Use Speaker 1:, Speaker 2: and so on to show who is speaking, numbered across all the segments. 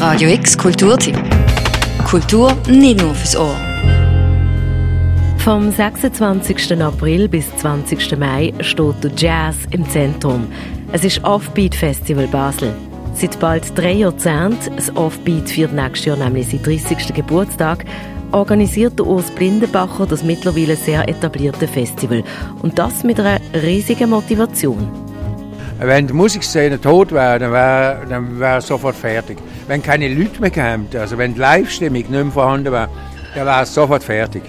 Speaker 1: Radio X Kulturtipp. Kultur nicht nur fürs Ohr.
Speaker 2: Vom 26. April bis 20. Mai steht der Jazz im Zentrum. Es ist Offbeat Festival Basel. Seit bald drei Jahrzehnten, das Offbeat feiert nächstes Jahr nämlich seinen 30. Geburtstag, organisiert der Urs Blindenbacher das mittlerweile sehr etablierte Festival. Und das mit einer riesigen Motivation.
Speaker 3: Wenn die Musikszene tot wäre, dann wäre dann wär sofort fertig. Wenn keine Leute mehr kämen, also wenn die Live-Stimmung nicht mehr vorhanden wäre, dann wäre es sofort fertig.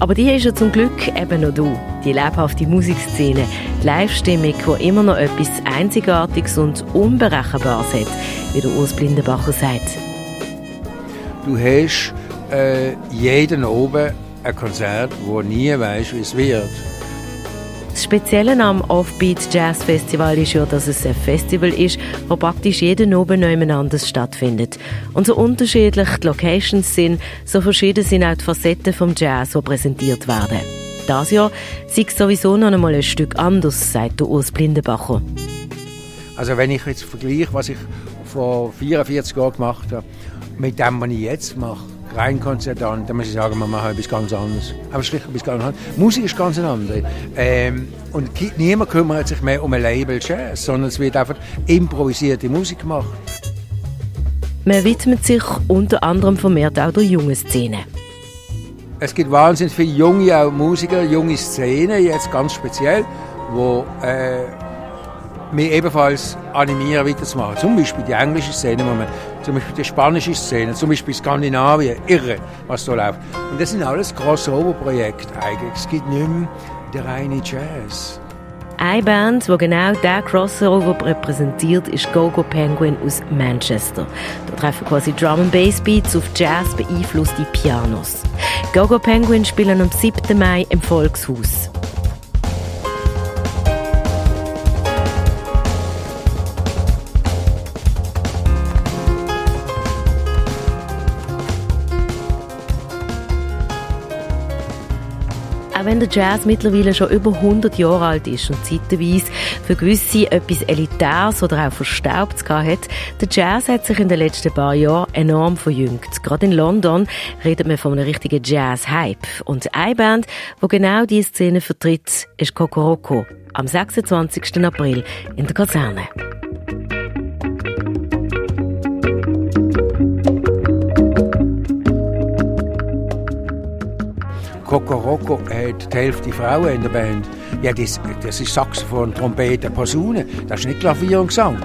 Speaker 2: Aber die ist ja zum Glück eben noch du, die lebhafte Musikszene, die Live-Stimmung, die immer noch etwas Einzigartiges und Unberechenbares hat, wie der Urs Blindenbacher sagt.
Speaker 3: Du hast äh, jeden oben ein Konzert, wo nie weißt, wie es wird.
Speaker 2: Das Spezielle am Offbeat Jazz Festival ist ja, dass es ein Festival ist, wo praktisch jeden oben nebeneinander stattfindet. Und so unterschiedlich die Locations sind, so verschieden sind auch die Facetten vom Jazz, die präsentiert werden. Das Jahr sieht sowieso noch einmal ein Stück anders, sagt der Urs Blindenbacher.
Speaker 3: Also wenn ich jetzt vergleiche, was ich vor 44 Jahren gemacht habe, mit dem, was ich jetzt mache, rein Konzertant, dann muss ich sagen, wir machen etwas ganz anderes. Aber schlicht etwas ganz anderes. Musik ist ganz andere. Ähm, und niemand kümmert sich mehr um ein Label Jazz, sondern es wird einfach improvisierte Musik gemacht.
Speaker 2: Man widmet sich unter anderem vermehrt auch der jungen Szene.
Speaker 3: Es gibt wahnsinnig viele junge Musiker, junge Szene, jetzt ganz speziell, wo äh, mich ebenfalls animieren, weiterzumachen. Zum Beispiel die englische Szene, zum Beispiel die spanische Szene, zum Beispiel Skandinavien. Irre, was da läuft. Und das sind alles Crossover-Projekte eigentlich. Es gibt nicht mehr den reinen Jazz.
Speaker 2: Eine Band, die genau diesen Crossover repräsentiert, ist Gogo Penguin aus Manchester. Da treffen quasi Drum and Bass Beats auf Jazz beeinflusste Pianos. Gogo Penguin spielen am 7. Mai im Volkshaus. Auch wenn der Jazz mittlerweile schon über 100 Jahre alt ist und zeitweise für gewisse etwas Elitäres oder auch Verstaubtes hat, der Jazz hat sich in den letzten paar Jahren enorm verjüngt. Gerade in London redet man von einem richtigen Jazz-Hype. Und eine Band, die genau diese Szene vertritt, ist Kokoroko am 26. April in der Kaserne.
Speaker 3: Kokoroko hat die Hälfte Frauen in der Band. Ja, das, das ist Saxophon, Trompete, Posaune. Das ist nicht Klavier und Gesang.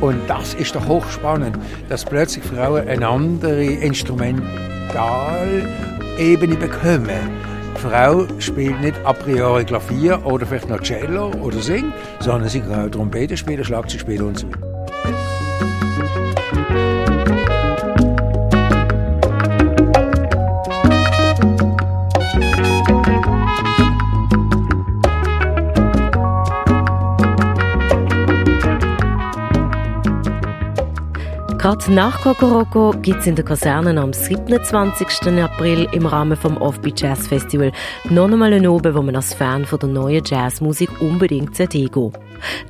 Speaker 3: Und das ist doch hochspannend, dass plötzlich Frauen eine andere Instrumentalebene bekommen. Die Frau spielt nicht a priori Klavier oder vielleicht noch Cello oder singt, sondern sie kann auch Trompete spielen, Schlagzeug spielen und so weiter.
Speaker 2: Gerade nach Kokoroko gibt es in der Kaserne am 27. April im Rahmen vom Offbeat Jazz Festival noch einmal einen Oben, wo man als Fan von der neuen Jazzmusik unbedingt gehen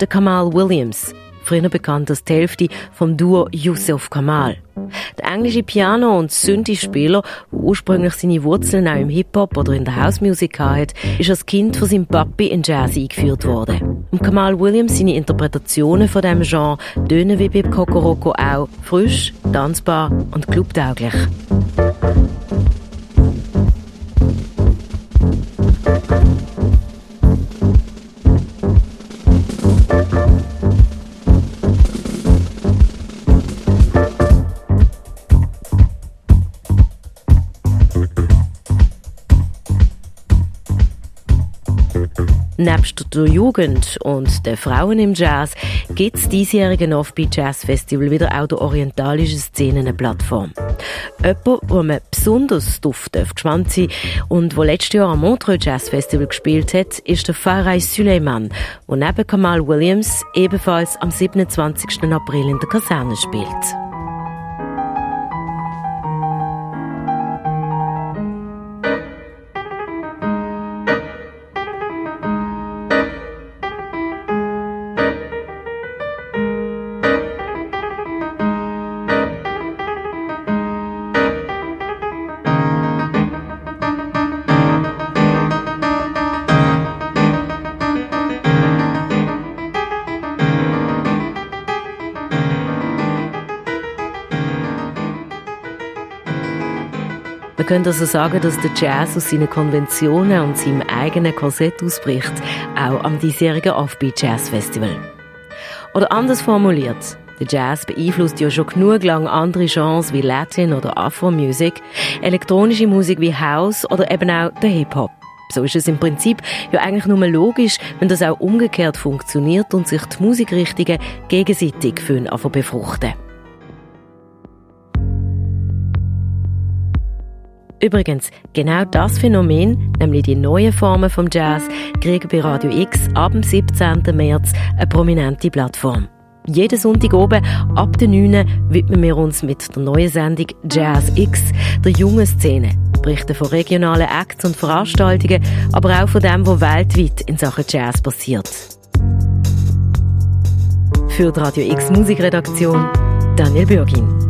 Speaker 2: Der Kamal Williams, früher bekannt als die Hälfte vom Duo Yusuf Kamal. Der englische Piano- und Synthi-Spieler, der ursprünglich seine Wurzeln auch im Hip-Hop oder in der Housemusik hat, ist als Kind von seinem Papi in Jazz eingeführt worden. Und Kamal Williams, seine Interpretationen von diesem Genre, tönen wie bei Kokoroko auch frisch, tanzbar und clubtauglich. Nebst der Jugend und den Frauen im Jazz gibt es diesjährigen Offbeat Jazz Festival wieder auch der orientalischen Szene eine Plattform. Jemand, wo man besonders drauf gespannt sein und wo letztes Jahr am Montreux Jazz Festival gespielt hat, ist der Farai Suleiman, der neben Kamal Williams ebenfalls am 27. April in der Kaserne spielt. Man könnte also sagen, dass der Jazz aus seinen Konventionen und seinem eigenen Korsett ausbricht, auch am diesjährigen Offbeat Jazz Festival. Oder anders formuliert, der Jazz beeinflusst ja schon genug lang andere Genres wie Latin oder Afro-Musik, elektronische Musik wie House oder eben auch der Hip-Hop. So ist es im Prinzip ja eigentlich nur logisch, wenn das auch umgekehrt funktioniert und sich die Musikrichtungen gegenseitig befruchten. Übrigens, genau das Phänomen, nämlich die neuen Formen vom Jazz, kriegen bei Radio X ab dem 17. März eine prominente Plattform. Jeden Sonntag oben ab der 9 widmen wir uns mit der neuen Sendung Jazz X der jungen Szene. Berichten von regionalen Acts und Veranstaltungen, aber auch von dem, was weltweit in Sachen Jazz passiert. Für die Radio X Musikredaktion Daniel Bürgin.